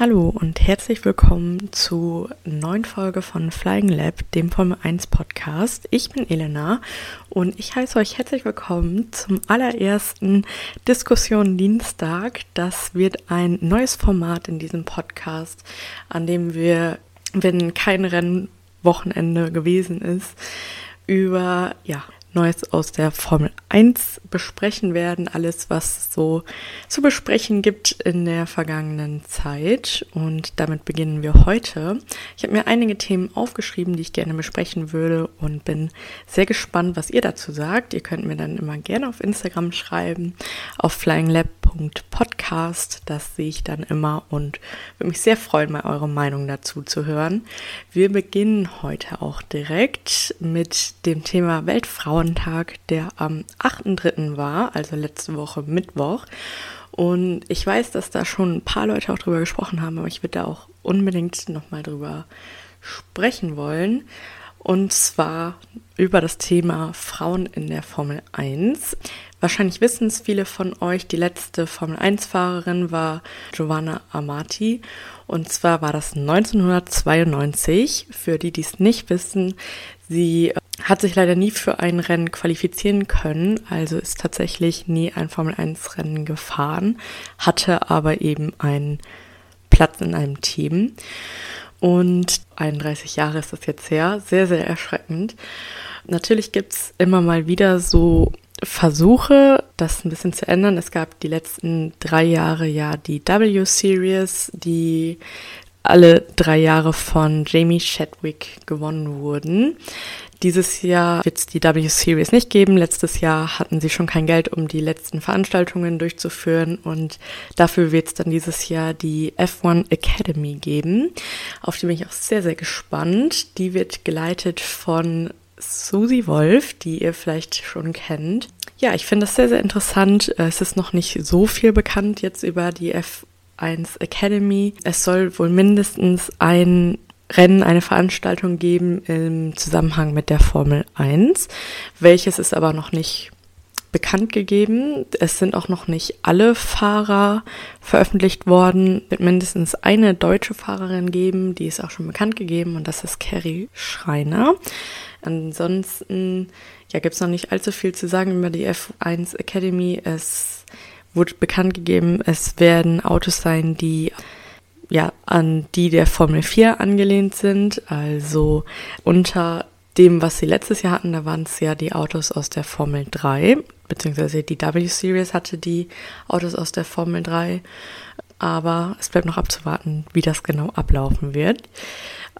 Hallo und herzlich willkommen zu neuen Folge von Flying Lab, dem Formel 1 Podcast. Ich bin Elena und ich heiße euch herzlich willkommen zum allerersten Diskussion Dienstag. Das wird ein neues Format in diesem Podcast, an dem wir, wenn kein Rennwochenende gewesen ist, über ja, Neues aus der Formel 1 besprechen werden. Alles, was so zu besprechen gibt in der vergangenen Zeit. Und damit beginnen wir heute. Ich habe mir einige Themen aufgeschrieben, die ich gerne besprechen würde und bin sehr gespannt, was ihr dazu sagt. Ihr könnt mir dann immer gerne auf Instagram schreiben, auf flyinglab.podcast. Das sehe ich dann immer und würde mich sehr freuen, mal eure Meinung dazu zu hören. Wir beginnen heute auch direkt mit dem Thema Weltfrauen Frauentag, der am 8.3. war, also letzte Woche Mittwoch. Und ich weiß, dass da schon ein paar Leute auch drüber gesprochen haben, aber ich würde da auch unbedingt nochmal drüber sprechen wollen. Und zwar über das Thema Frauen in der Formel 1. Wahrscheinlich wissen es viele von euch, die letzte Formel 1-Fahrerin war Giovanna Amati. Und zwar war das 1992. Für die, die es nicht wissen, sie hat sich leider nie für ein Rennen qualifizieren können, also ist tatsächlich nie ein Formel 1 Rennen gefahren, hatte aber eben einen Platz in einem Team. Und 31 Jahre ist das jetzt her, sehr, sehr erschreckend. Natürlich gibt es immer mal wieder so Versuche, das ein bisschen zu ändern. Es gab die letzten drei Jahre ja die W-Series, die alle drei Jahre von Jamie Chadwick gewonnen wurden. Dieses Jahr wird es die W-Series nicht geben. Letztes Jahr hatten sie schon kein Geld, um die letzten Veranstaltungen durchzuführen und dafür wird es dann dieses Jahr die F1 Academy geben. Auf die bin ich auch sehr, sehr gespannt. Die wird geleitet von Susi Wolf, die ihr vielleicht schon kennt. Ja, ich finde das sehr, sehr interessant. Es ist noch nicht so viel bekannt jetzt über die F1 Academy. Es soll wohl mindestens ein Rennen eine Veranstaltung geben im Zusammenhang mit der Formel 1. Welches ist aber noch nicht bekannt gegeben. Es sind auch noch nicht alle Fahrer veröffentlicht worden. Wird mindestens eine deutsche Fahrerin geben, die ist auch schon bekannt gegeben und das ist Carrie Schreiner. Ansonsten ja, gibt es noch nicht allzu viel zu sagen über die F1 Academy. Es wurde bekannt gegeben, es werden Autos sein, die ja, an die der Formel 4 angelehnt sind. Also unter dem, was sie letztes Jahr hatten, da waren es ja die Autos aus der Formel 3, beziehungsweise die W-Series hatte die Autos aus der Formel 3. Aber es bleibt noch abzuwarten, wie das genau ablaufen wird.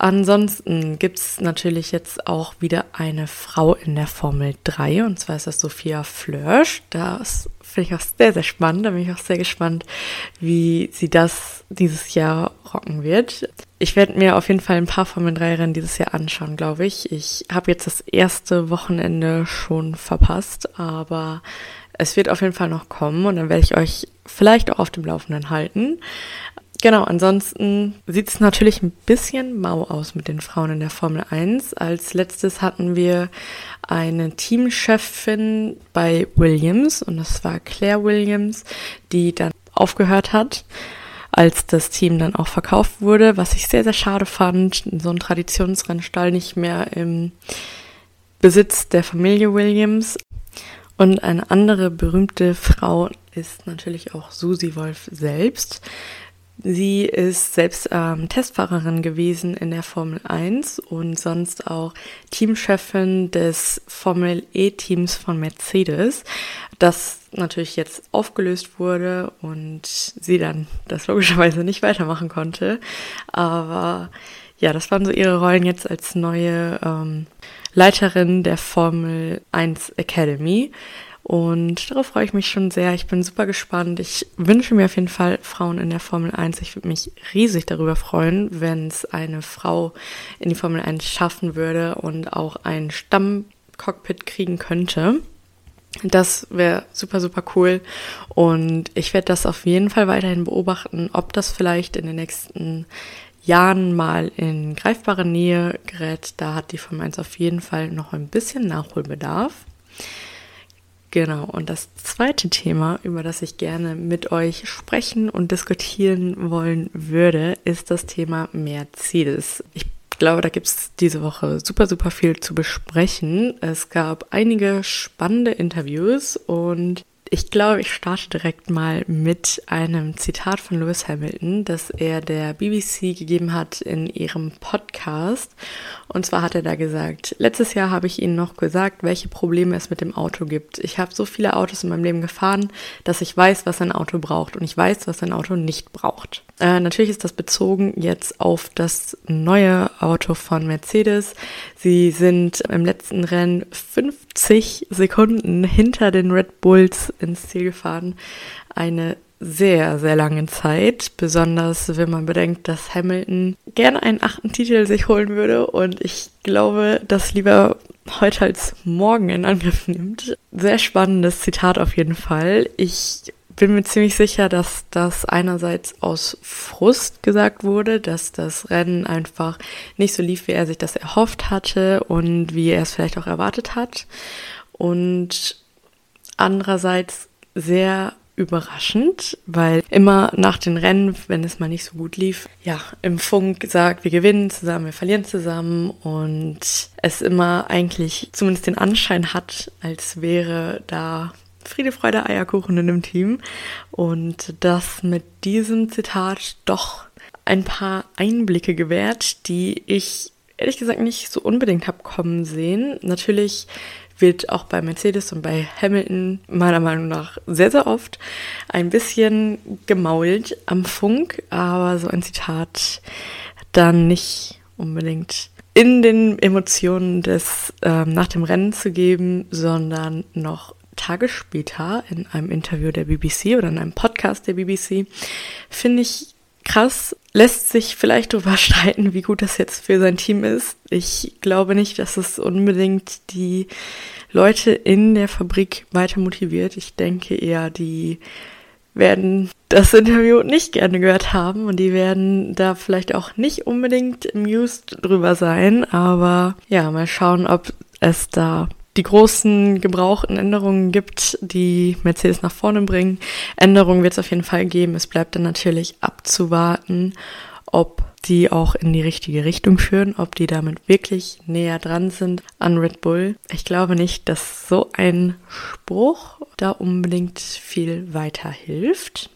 Ansonsten gibt es natürlich jetzt auch wieder eine Frau in der Formel 3 und zwar ist das Sophia Flörsch. Das finde ich auch sehr, sehr spannend. Da bin ich auch sehr gespannt, wie sie das dieses Jahr rocken wird. Ich werde mir auf jeden Fall ein paar Formel 3 Rennen dieses Jahr anschauen, glaube ich. Ich habe jetzt das erste Wochenende schon verpasst, aber es wird auf jeden Fall noch kommen und dann werde ich euch vielleicht auch auf dem Laufenden halten. Genau, ansonsten sieht es natürlich ein bisschen mau aus mit den Frauen in der Formel 1. Als letztes hatten wir eine Teamchefin bei Williams und das war Claire Williams, die dann aufgehört hat, als das Team dann auch verkauft wurde, was ich sehr, sehr schade fand. So ein Traditionsrennstall nicht mehr im Besitz der Familie Williams. Und eine andere berühmte Frau ist natürlich auch Susi Wolf selbst. Sie ist selbst ähm, Testfahrerin gewesen in der Formel 1 und sonst auch Teamchefin des Formel E-Teams von Mercedes, das natürlich jetzt aufgelöst wurde und sie dann das logischerweise nicht weitermachen konnte. Aber ja, das waren so ihre Rollen jetzt als neue ähm, Leiterin der Formel 1 Academy. Und darauf freue ich mich schon sehr. Ich bin super gespannt. Ich wünsche mir auf jeden Fall Frauen in der Formel 1. Ich würde mich riesig darüber freuen, wenn es eine Frau in die Formel 1 schaffen würde und auch ein Stammcockpit kriegen könnte. Das wäre super, super cool. Und ich werde das auf jeden Fall weiterhin beobachten, ob das vielleicht in den nächsten Jahren mal in greifbare Nähe gerät. Da hat die Formel 1 auf jeden Fall noch ein bisschen Nachholbedarf. Genau, und das zweite Thema, über das ich gerne mit euch sprechen und diskutieren wollen würde, ist das Thema Mercedes. Ich glaube, da gibt es diese Woche super, super viel zu besprechen. Es gab einige spannende Interviews und ich glaube, ich starte direkt mal mit einem Zitat von Lewis Hamilton, das er der BBC gegeben hat in ihrem Podcast. Und zwar hat er da gesagt, letztes Jahr habe ich Ihnen noch gesagt, welche Probleme es mit dem Auto gibt. Ich habe so viele Autos in meinem Leben gefahren, dass ich weiß, was ein Auto braucht und ich weiß, was ein Auto nicht braucht. Äh, natürlich ist das bezogen jetzt auf das neue Auto von Mercedes. Sie sind im letzten Rennen 50 Sekunden hinter den Red Bulls ins Ziel gefahren. Eine sehr, sehr lange Zeit, besonders wenn man bedenkt, dass Hamilton gerne einen achten Titel sich holen würde und ich glaube, das lieber heute als morgen in Angriff nimmt. Sehr spannendes Zitat auf jeden Fall. Ich bin mir ziemlich sicher, dass das einerseits aus Frust gesagt wurde, dass das Rennen einfach nicht so lief, wie er sich das erhofft hatte und wie er es vielleicht auch erwartet hat. Und andererseits sehr überraschend, weil immer nach den Rennen, wenn es mal nicht so gut lief, ja, im Funk sagt, wir gewinnen zusammen, wir verlieren zusammen und es immer eigentlich zumindest den Anschein hat, als wäre da Friede, Freude, Eierkuchen in dem Team. Und das mit diesem Zitat doch ein paar Einblicke gewährt, die ich ehrlich gesagt nicht so unbedingt habe kommen sehen. Natürlich wird auch bei Mercedes und bei Hamilton meiner Meinung nach sehr, sehr oft ein bisschen gemault am Funk, aber so ein Zitat dann nicht unbedingt in den Emotionen des ähm, nach dem Rennen zu geben, sondern noch Tage später in einem Interview der BBC oder in einem Podcast der BBC, finde ich krass, lässt sich vielleicht darüber streiten, wie gut das jetzt für sein Team ist. Ich glaube nicht, dass es unbedingt die Leute in der Fabrik weiter motiviert. Ich denke eher, die werden das Interview nicht gerne gehört haben und die werden da vielleicht auch nicht unbedingt amused drüber sein. Aber ja, mal schauen, ob es da die großen gebrauchten Änderungen gibt, die Mercedes nach vorne bringen. Änderungen wird es auf jeden Fall geben. Es bleibt dann natürlich abzuwarten, ob die auch in die richtige Richtung führen, ob die damit wirklich näher dran sind an Red Bull. Ich glaube nicht, dass so ein Spruch da unbedingt viel weiterhilft.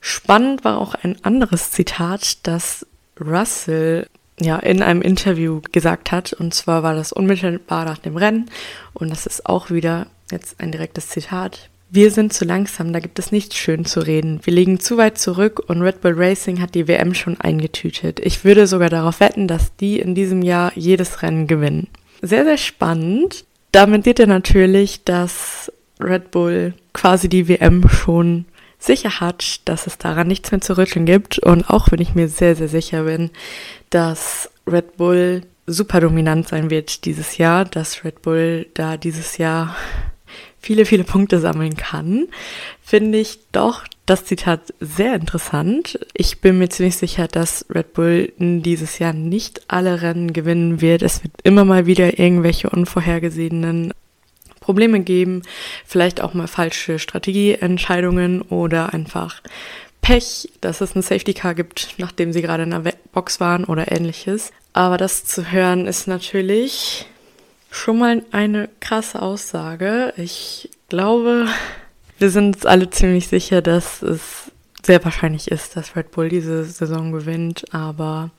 Spannend war auch ein anderes Zitat, das Russell ja, in einem Interview gesagt hat. Und zwar war das unmittelbar nach dem Rennen. Und das ist auch wieder jetzt ein direktes Zitat. Wir sind zu langsam, da gibt es nichts schön zu reden. Wir liegen zu weit zurück und Red Bull Racing hat die WM schon eingetütet. Ich würde sogar darauf wetten, dass die in diesem Jahr jedes Rennen gewinnen. Sehr, sehr spannend. Damit sieht er natürlich, dass Red Bull quasi die WM schon sicher hat, dass es daran nichts mehr zu rütteln gibt. Und auch wenn ich mir sehr, sehr sicher bin, dass Red Bull super dominant sein wird dieses Jahr, dass Red Bull da dieses Jahr viele, viele Punkte sammeln kann, finde ich doch das Zitat sehr interessant. Ich bin mir ziemlich sicher, dass Red Bull dieses Jahr nicht alle Rennen gewinnen wird. Es wird immer mal wieder irgendwelche unvorhergesehenen Probleme geben, vielleicht auch mal falsche Strategieentscheidungen oder einfach Pech, dass es ein Safety Car gibt, nachdem sie gerade in der Box waren oder ähnliches. Aber das zu hören ist natürlich schon mal eine krasse Aussage. Ich glaube, wir sind uns alle ziemlich sicher, dass es sehr wahrscheinlich ist, dass Red Bull diese Saison gewinnt, aber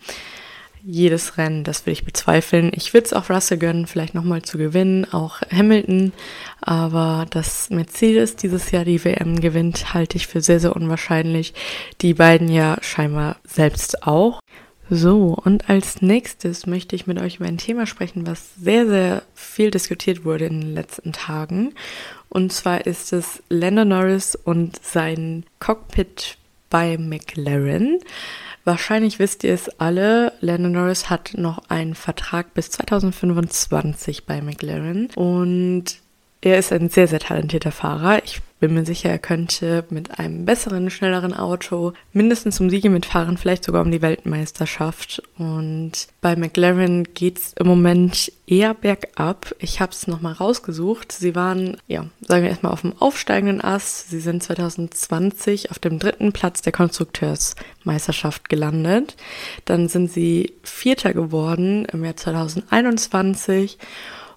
jedes Rennen, das will ich bezweifeln. Ich würde es auch Russell gönnen, vielleicht nochmal zu gewinnen, auch Hamilton, aber dass Mercedes dieses Jahr die WM gewinnt, halte ich für sehr, sehr unwahrscheinlich. Die beiden ja scheinbar selbst auch. So, und als nächstes möchte ich mit euch über ein Thema sprechen, was sehr, sehr viel diskutiert wurde in den letzten Tagen. Und zwar ist es Landon Norris und sein Cockpit bei McLaren. Wahrscheinlich wisst ihr es alle, Landon Norris hat noch einen Vertrag bis 2025 bei McLaren und er ist ein sehr, sehr talentierter Fahrer. Ich bin mir sicher, er könnte mit einem besseren, schnelleren Auto mindestens um Siege mitfahren, vielleicht sogar um die Weltmeisterschaft. Und bei McLaren geht's im Moment eher bergab. Ich habe es nochmal rausgesucht. Sie waren, ja, sagen wir erstmal auf dem aufsteigenden Ast. Sie sind 2020 auf dem dritten Platz der Konstrukteursmeisterschaft gelandet. Dann sind sie Vierter geworden im Jahr 2021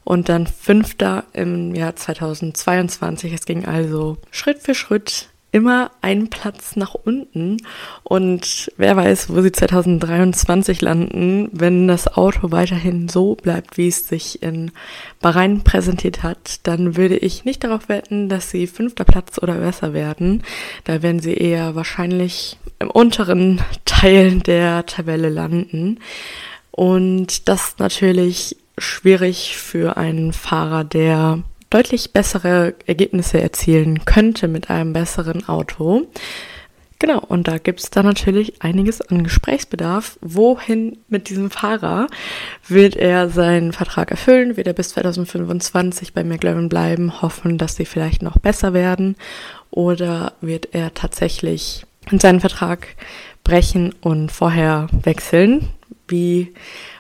und dann Fünfter im Jahr 2022. Es ging also Schritt für Schritt immer einen Platz nach unten. Und wer weiß, wo sie 2023 landen, wenn das Auto weiterhin so bleibt, wie es sich in Bahrain präsentiert hat, dann würde ich nicht darauf wetten, dass sie fünfter Platz oder besser werden. Da werden sie eher wahrscheinlich im unteren Teil der Tabelle landen. Und das natürlich schwierig für einen Fahrer, der deutlich bessere Ergebnisse erzielen könnte mit einem besseren Auto. Genau, und da gibt es da natürlich einiges an Gesprächsbedarf. Wohin mit diesem Fahrer? Wird er seinen Vertrag erfüllen? Wird er bis 2025 bei McLaren bleiben? Hoffen, dass sie vielleicht noch besser werden? Oder wird er tatsächlich seinen Vertrag brechen und vorher wechseln? Wie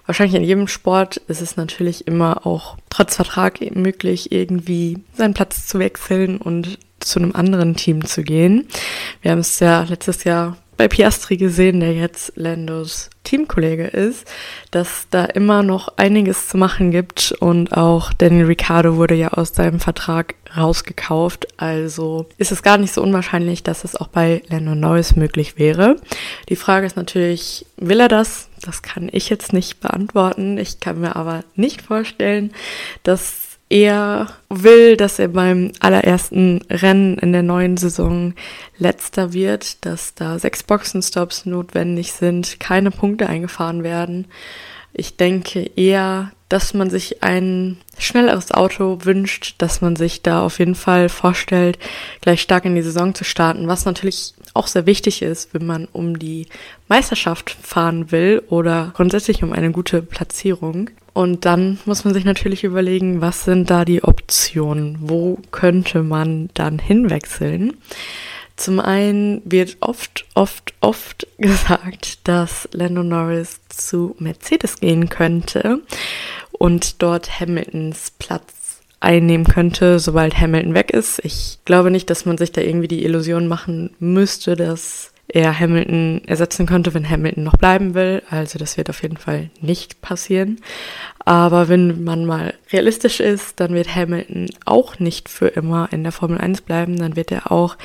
wahrscheinlich in jedem Sport ist es natürlich immer auch trotz Vertrag möglich, irgendwie seinen Platz zu wechseln und zu einem anderen Team zu gehen. Wir haben es ja letztes Jahr bei Piastri gesehen, der jetzt Landos Teamkollege ist, dass da immer noch einiges zu machen gibt und auch Daniel Ricciardo wurde ja aus seinem Vertrag rausgekauft, also ist es gar nicht so unwahrscheinlich, dass es auch bei Lando Norris möglich wäre. Die Frage ist natürlich, will er das? Das kann ich jetzt nicht beantworten. Ich kann mir aber nicht vorstellen, dass er will, dass er beim allerersten Rennen in der neuen Saison letzter wird, dass da sechs Boxenstops notwendig sind, keine Punkte eingefahren werden. Ich denke eher, dass man sich ein schnelleres Auto wünscht, dass man sich da auf jeden Fall vorstellt, gleich stark in die Saison zu starten, was natürlich auch sehr wichtig ist, wenn man um die Meisterschaft fahren will oder grundsätzlich um eine gute Platzierung. Und dann muss man sich natürlich überlegen, was sind da die Optionen? Wo könnte man dann hinwechseln? Zum einen wird oft, oft, oft gesagt, dass Lando Norris zu Mercedes gehen könnte und dort Hamiltons Platz einnehmen könnte, sobald Hamilton weg ist. Ich glaube nicht, dass man sich da irgendwie die Illusion machen müsste, dass er Hamilton ersetzen könnte, wenn Hamilton noch bleiben will. Also das wird auf jeden Fall nicht passieren. Aber wenn man mal realistisch ist, dann wird Hamilton auch nicht für immer in der Formel 1 bleiben. Dann wird er auch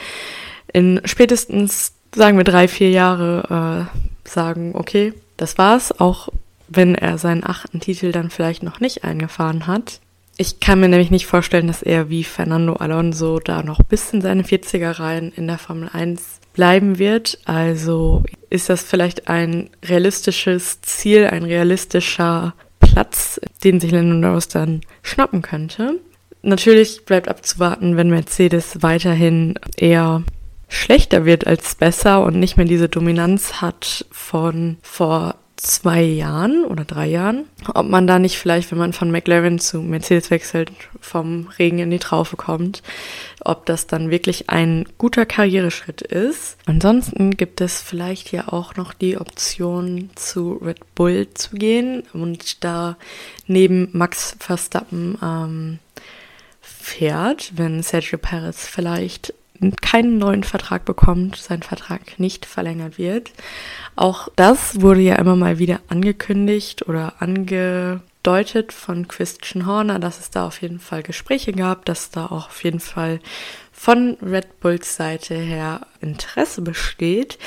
in spätestens, sagen wir, drei, vier Jahre äh, sagen, okay, das war's. Auch wenn er seinen achten Titel dann vielleicht noch nicht eingefahren hat. Ich kann mir nämlich nicht vorstellen, dass er wie Fernando Alonso da noch bis in seine 40er Reihen in der Formel 1 bleiben wird. Also ist das vielleicht ein realistisches Ziel, ein realistischer Platz, den sich Lando Norris dann schnappen könnte. Natürlich bleibt abzuwarten, wenn Mercedes weiterhin eher schlechter wird als besser und nicht mehr diese Dominanz hat von vor zwei Jahren oder drei Jahren, ob man da nicht vielleicht, wenn man von McLaren zu Mercedes wechselt, vom Regen in die Traufe kommt, ob das dann wirklich ein guter Karriereschritt ist. Ansonsten gibt es vielleicht ja auch noch die Option zu Red Bull zu gehen und da neben Max Verstappen ähm, fährt, wenn Sergio Perez vielleicht keinen neuen Vertrag bekommt, sein Vertrag nicht verlängert wird. Auch das wurde ja immer mal wieder angekündigt oder angedeutet von Christian Horner, dass es da auf jeden Fall Gespräche gab, dass da auch auf jeden Fall von Red Bulls Seite her Interesse besteht.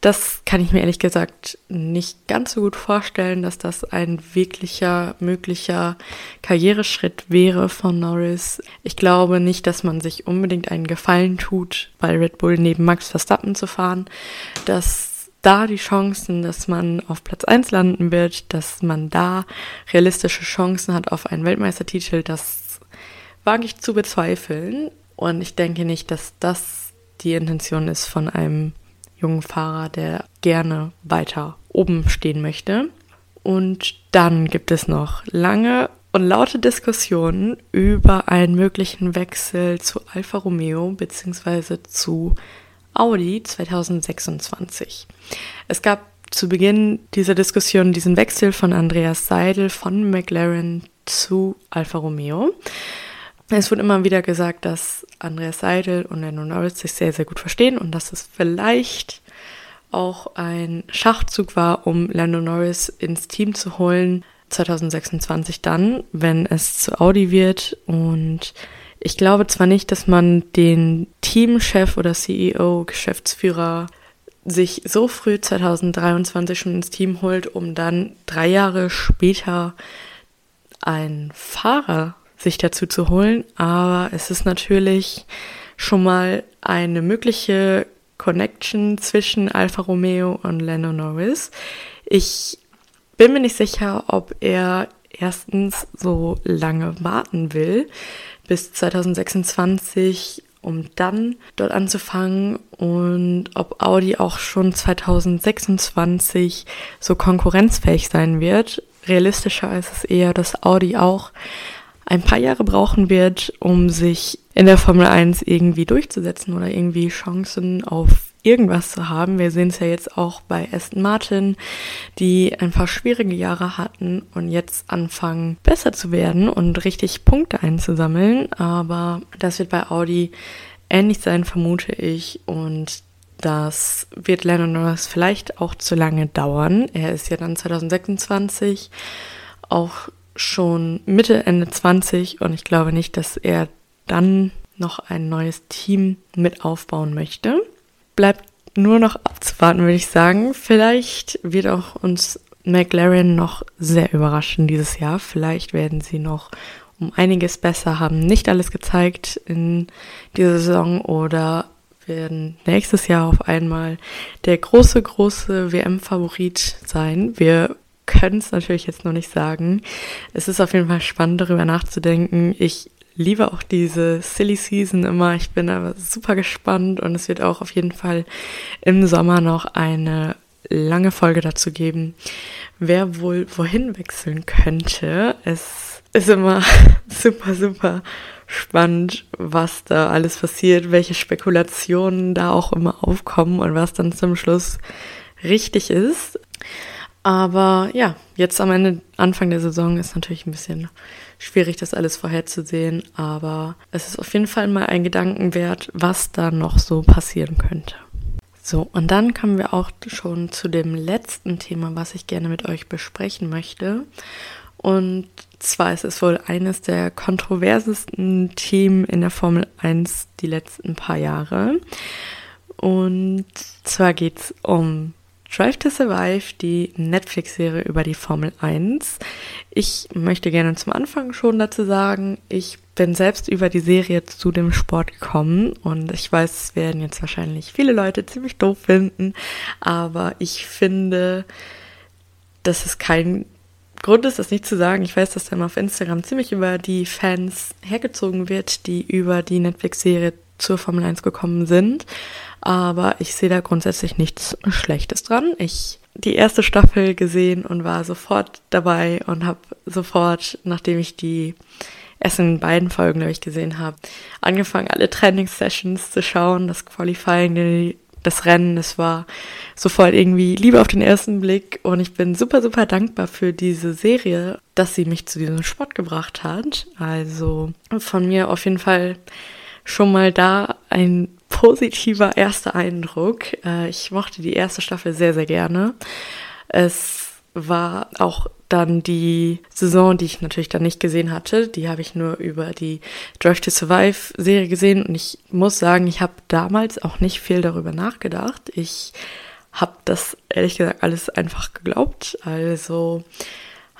Das kann ich mir ehrlich gesagt nicht ganz so gut vorstellen, dass das ein wirklicher, möglicher Karriereschritt wäre von Norris. Ich glaube nicht, dass man sich unbedingt einen Gefallen tut, bei Red Bull neben Max Verstappen zu fahren, dass da die Chancen, dass man auf Platz 1 landen wird, dass man da realistische Chancen hat auf einen Weltmeistertitel, das wage ich zu bezweifeln. Und ich denke nicht, dass das die Intention ist von einem jungen Fahrer, der gerne weiter oben stehen möchte. Und dann gibt es noch lange und laute Diskussionen über einen möglichen Wechsel zu Alfa Romeo bzw. zu Audi 2026. Es gab zu Beginn dieser Diskussion diesen Wechsel von Andreas Seidel von McLaren zu Alfa Romeo. Es wurde immer wieder gesagt, dass Andreas Seidel und Lando Norris sich sehr, sehr gut verstehen und dass es vielleicht auch ein Schachzug war, um Lando Norris ins Team zu holen, 2026 dann, wenn es zu Audi wird. Und ich glaube zwar nicht, dass man den Teamchef oder CEO, Geschäftsführer sich so früh 2023 schon ins Team holt, um dann drei Jahre später einen Fahrer sich dazu zu holen. Aber es ist natürlich schon mal eine mögliche Connection zwischen Alfa Romeo und Lando Norris. Ich bin mir nicht sicher, ob er erstens so lange warten will, bis 2026 um dann dort anzufangen und ob Audi auch schon 2026 so konkurrenzfähig sein wird. Realistischer ist es eher, dass Audi auch ein paar Jahre brauchen wird, um sich in der Formel 1 irgendwie durchzusetzen oder irgendwie Chancen auf irgendwas zu haben. Wir sehen es ja jetzt auch bei Aston Martin, die ein paar schwierige Jahre hatten und jetzt anfangen besser zu werden und richtig Punkte einzusammeln. Aber das wird bei Audi ähnlich sein, vermute ich. Und das wird Lennon Norris vielleicht auch zu lange dauern. Er ist ja dann 2026 auch schon Mitte, Ende 20 und ich glaube nicht, dass er dann noch ein neues Team mit aufbauen möchte bleibt nur noch abzuwarten, würde ich sagen. Vielleicht wird auch uns McLaren noch sehr überraschen dieses Jahr. Vielleicht werden sie noch um einiges besser haben. Nicht alles gezeigt in dieser Saison oder werden nächstes Jahr auf einmal der große, große WM-Favorit sein. Wir können es natürlich jetzt noch nicht sagen. Es ist auf jeden Fall spannend, darüber nachzudenken. Ich liebe auch diese Silly Season immer. Ich bin aber super gespannt und es wird auch auf jeden Fall im Sommer noch eine lange Folge dazu geben, wer wohl wohin wechseln könnte. Es ist immer super, super spannend, was da alles passiert, welche Spekulationen da auch immer aufkommen und was dann zum Schluss richtig ist. Aber ja, jetzt am Ende, Anfang der Saison ist natürlich ein bisschen schwierig, das alles vorherzusehen. Aber es ist auf jeden Fall mal ein Gedanken wert, was da noch so passieren könnte. So, und dann kommen wir auch schon zu dem letzten Thema, was ich gerne mit euch besprechen möchte. Und zwar ist es wohl eines der kontroversesten Themen in der Formel 1 die letzten paar Jahre. Und zwar geht es um Drive to Survive, die Netflix-Serie über die Formel 1. Ich möchte gerne zum Anfang schon dazu sagen, ich bin selbst über die Serie zu dem Sport gekommen und ich weiß, es werden jetzt wahrscheinlich viele Leute ziemlich doof finden, aber ich finde, dass es kein Grund ist, das nicht zu sagen. Ich weiß, dass dann auf Instagram ziemlich über die Fans hergezogen wird, die über die Netflix-Serie zur Formel 1 gekommen sind. Aber ich sehe da grundsätzlich nichts Schlechtes dran. Ich die erste Staffel gesehen und war sofort dabei und habe sofort, nachdem ich die ersten beiden Folgen, glaube ich, gesehen habe, angefangen, alle Training-Sessions zu schauen, das Qualifying, das Rennen. Es war sofort irgendwie Liebe auf den ersten Blick und ich bin super, super dankbar für diese Serie, dass sie mich zu diesem Sport gebracht hat. Also von mir auf jeden Fall schon mal da ein positiver erster Eindruck. Äh, ich mochte die erste Staffel sehr, sehr gerne. Es war auch dann die Saison, die ich natürlich dann nicht gesehen hatte. Die habe ich nur über die Drive to Survive Serie gesehen und ich muss sagen, ich habe damals auch nicht viel darüber nachgedacht. Ich habe das ehrlich gesagt alles einfach geglaubt. Also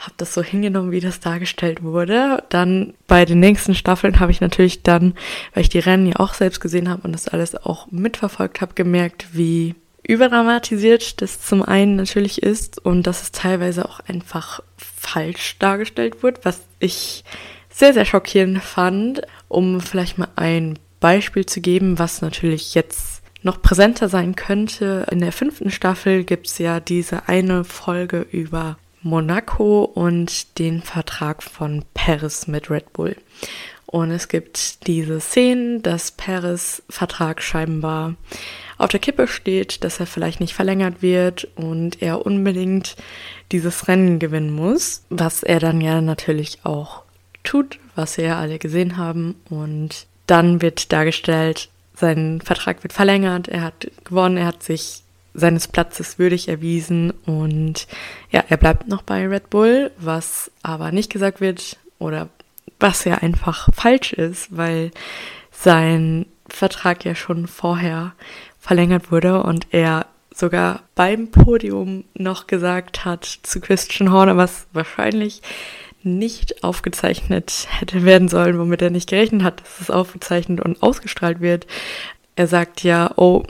habe das so hingenommen, wie das dargestellt wurde. Dann bei den nächsten Staffeln habe ich natürlich dann, weil ich die Rennen ja auch selbst gesehen habe und das alles auch mitverfolgt habe, gemerkt, wie überdramatisiert das zum einen natürlich ist und dass es teilweise auch einfach falsch dargestellt wird, was ich sehr, sehr schockierend fand, um vielleicht mal ein Beispiel zu geben, was natürlich jetzt noch präsenter sein könnte. In der fünften Staffel gibt es ja diese eine Folge über Monaco und den Vertrag von Paris mit Red Bull. Und es gibt diese Szenen, dass Paris Vertrag scheinbar auf der Kippe steht, dass er vielleicht nicht verlängert wird und er unbedingt dieses Rennen gewinnen muss, was er dann ja natürlich auch tut, was wir ja alle gesehen haben. Und dann wird dargestellt, sein Vertrag wird verlängert, er hat gewonnen, er hat sich seines Platzes würdig erwiesen und ja, er bleibt noch bei Red Bull, was aber nicht gesagt wird oder was ja einfach falsch ist, weil sein Vertrag ja schon vorher verlängert wurde und er sogar beim Podium noch gesagt hat zu Christian Horner, was wahrscheinlich nicht aufgezeichnet hätte werden sollen, womit er nicht gerechnet hat, dass es aufgezeichnet und ausgestrahlt wird. Er sagt ja, oh,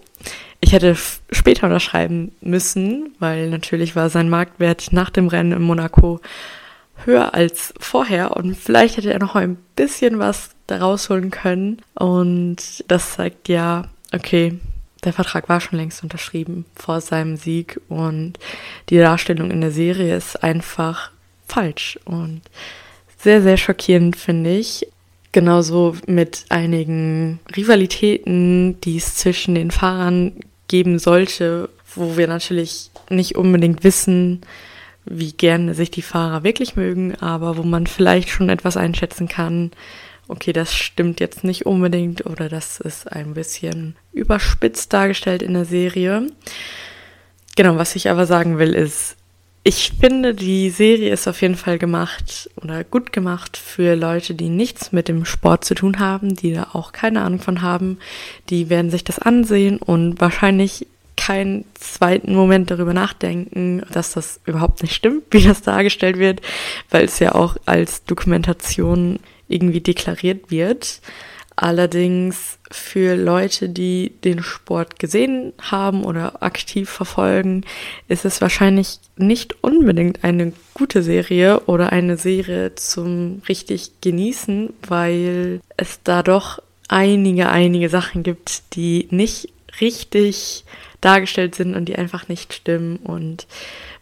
ich hätte später unterschreiben müssen, weil natürlich war sein Marktwert nach dem Rennen in Monaco höher als vorher und vielleicht hätte er noch ein bisschen was da rausholen können. Und das zeigt ja, okay, der Vertrag war schon längst unterschrieben vor seinem Sieg und die Darstellung in der Serie ist einfach falsch und sehr, sehr schockierend, finde ich. Genauso mit einigen Rivalitäten, die es zwischen den Fahrern geben sollte, wo wir natürlich nicht unbedingt wissen, wie gerne sich die Fahrer wirklich mögen, aber wo man vielleicht schon etwas einschätzen kann, okay, das stimmt jetzt nicht unbedingt oder das ist ein bisschen überspitzt dargestellt in der Serie. Genau, was ich aber sagen will, ist, ich finde, die Serie ist auf jeden Fall gemacht oder gut gemacht für Leute, die nichts mit dem Sport zu tun haben, die da auch keine Ahnung von haben. Die werden sich das ansehen und wahrscheinlich keinen zweiten Moment darüber nachdenken, dass das überhaupt nicht stimmt, wie das dargestellt wird, weil es ja auch als Dokumentation irgendwie deklariert wird. Allerdings für Leute, die den Sport gesehen haben oder aktiv verfolgen, ist es wahrscheinlich nicht unbedingt eine gute Serie oder eine Serie zum richtig genießen, weil es da doch einige, einige Sachen gibt, die nicht richtig dargestellt sind und die einfach nicht stimmen und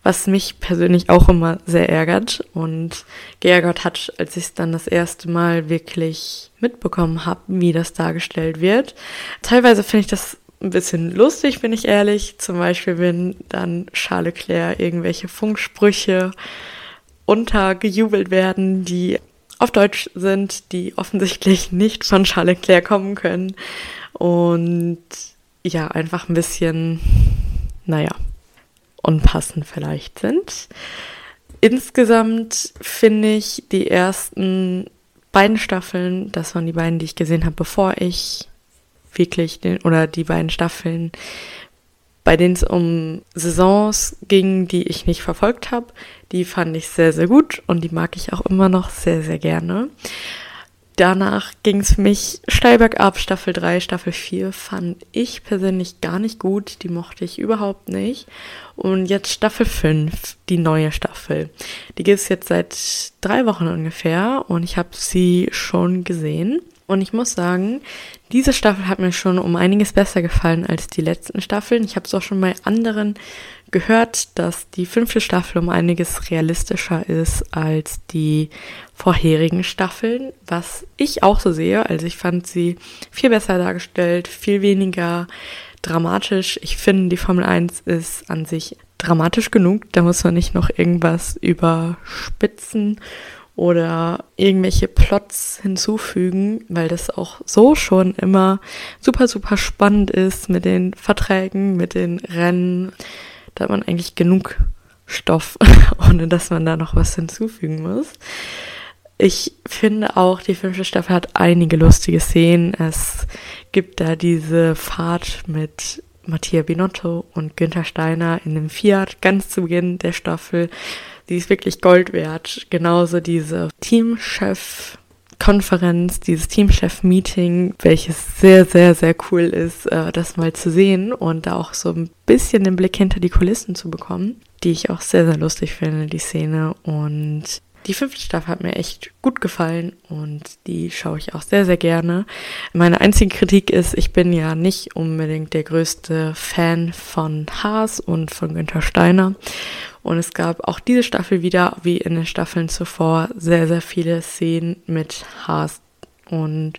was mich persönlich auch immer sehr ärgert und geärgert hat, als ich es dann das erste Mal wirklich mitbekommen habe, wie das dargestellt wird. Teilweise finde ich das ein bisschen lustig, bin ich ehrlich. Zum Beispiel, wenn dann Charles Leclerc irgendwelche Funksprüche untergejubelt werden, die auf Deutsch sind, die offensichtlich nicht von Charles Leclerc kommen können. Und ja, einfach ein bisschen, naja, unpassend vielleicht sind. Insgesamt finde ich die ersten beiden Staffeln, das waren die beiden, die ich gesehen habe, bevor ich wirklich den, oder die beiden Staffeln, bei denen es um Saisons ging, die ich nicht verfolgt habe, die fand ich sehr, sehr gut und die mag ich auch immer noch sehr, sehr gerne danach ging es für mich steil bergab. Staffel 3, Staffel 4 fand ich persönlich gar nicht gut. Die mochte ich überhaupt nicht. Und jetzt Staffel 5, die neue Staffel. Die gibt es jetzt seit drei Wochen ungefähr und ich habe sie schon gesehen. Und ich muss sagen, diese Staffel hat mir schon um einiges besser gefallen als die letzten Staffeln. Ich habe es auch schon bei anderen gehört, dass die fünfte Staffel um einiges realistischer ist als die vorherigen Staffeln, was ich auch so sehe. Also ich fand sie viel besser dargestellt, viel weniger dramatisch. Ich finde, die Formel 1 ist an sich dramatisch genug. Da muss man nicht noch irgendwas überspitzen oder irgendwelche Plots hinzufügen, weil das auch so schon immer super, super spannend ist mit den Verträgen, mit den Rennen. Da hat man eigentlich genug Stoff, ohne dass man da noch was hinzufügen muss. Ich finde auch, die fünfte Staffel hat einige lustige Szenen. Es gibt da diese Fahrt mit Mattia Binotto und Günther Steiner in dem Fiat ganz zu Beginn der Staffel. Die ist wirklich Gold wert. Genauso diese Teamchef Konferenz, dieses Teamchef-Meeting, welches sehr, sehr, sehr cool ist, äh, das mal zu sehen und da auch so ein bisschen den Blick hinter die Kulissen zu bekommen, die ich auch sehr, sehr lustig finde, die Szene. Und die fünfte Staffel hat mir echt gut gefallen und die schaue ich auch sehr, sehr gerne. Meine einzige Kritik ist, ich bin ja nicht unbedingt der größte Fan von Haas und von Günther Steiner. Und es gab auch diese Staffel wieder, wie in den Staffeln zuvor, sehr, sehr viele Szenen mit Haas und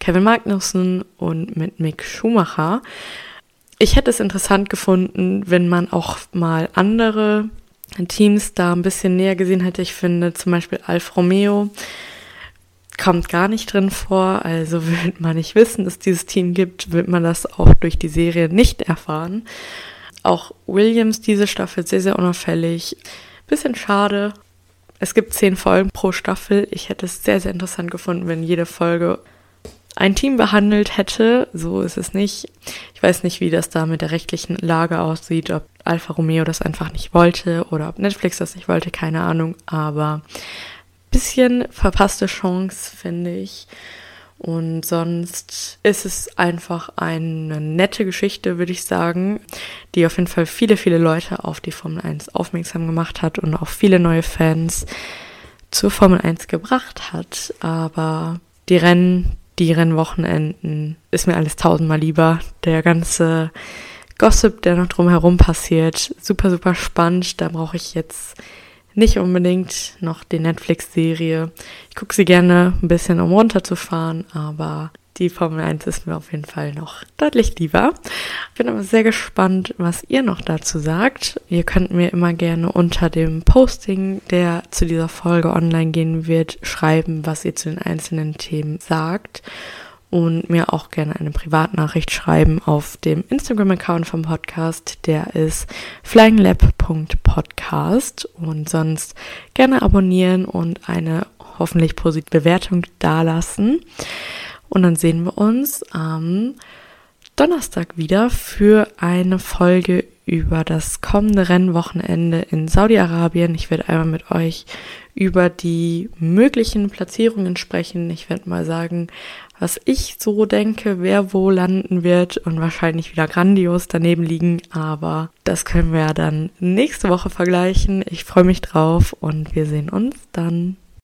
Kevin Magnussen und mit Mick Schumacher. Ich hätte es interessant gefunden, wenn man auch mal andere Teams da ein bisschen näher gesehen hätte. Ich finde zum Beispiel Alfa Romeo kommt gar nicht drin vor. Also wird man nicht wissen, dass dieses Team gibt, wird man das auch durch die Serie nicht erfahren. Auch Williams diese Staffel sehr, sehr unauffällig. Bisschen schade. Es gibt zehn Folgen pro Staffel. Ich hätte es sehr, sehr interessant gefunden, wenn jede Folge ein Team behandelt hätte. So ist es nicht. Ich weiß nicht, wie das da mit der rechtlichen Lage aussieht, ob Alfa Romeo das einfach nicht wollte oder ob Netflix das nicht wollte, keine Ahnung. Aber bisschen verpasste Chance, finde ich. Und sonst ist es einfach eine nette Geschichte, würde ich sagen, die auf jeden Fall viele, viele Leute auf die Formel 1 aufmerksam gemacht hat und auch viele neue Fans zur Formel 1 gebracht hat. Aber die Rennen, die Rennwochenenden ist mir alles tausendmal lieber. Der ganze Gossip, der noch drumherum passiert, super, super spannend. Da brauche ich jetzt nicht unbedingt noch die Netflix-Serie. Ich gucke sie gerne ein bisschen, um runterzufahren, aber die Formel 1 ist mir auf jeden Fall noch deutlich lieber. Ich bin aber sehr gespannt, was ihr noch dazu sagt. Ihr könnt mir immer gerne unter dem Posting, der zu dieser Folge online gehen wird, schreiben, was ihr zu den einzelnen Themen sagt und mir auch gerne eine Privatnachricht schreiben auf dem Instagram-Account vom Podcast. Der ist flyinglab.podcast und sonst gerne abonnieren und eine hoffentlich positive Bewertung dalassen. Und dann sehen wir uns am Donnerstag wieder für eine Folge über das kommende Rennwochenende in Saudi-Arabien. Ich werde einmal mit euch über die möglichen Platzierungen sprechen. Ich werde mal sagen, was ich so denke, wer wo landen wird und wahrscheinlich wieder grandios daneben liegen. Aber das können wir ja dann nächste Woche vergleichen. Ich freue mich drauf und wir sehen uns dann.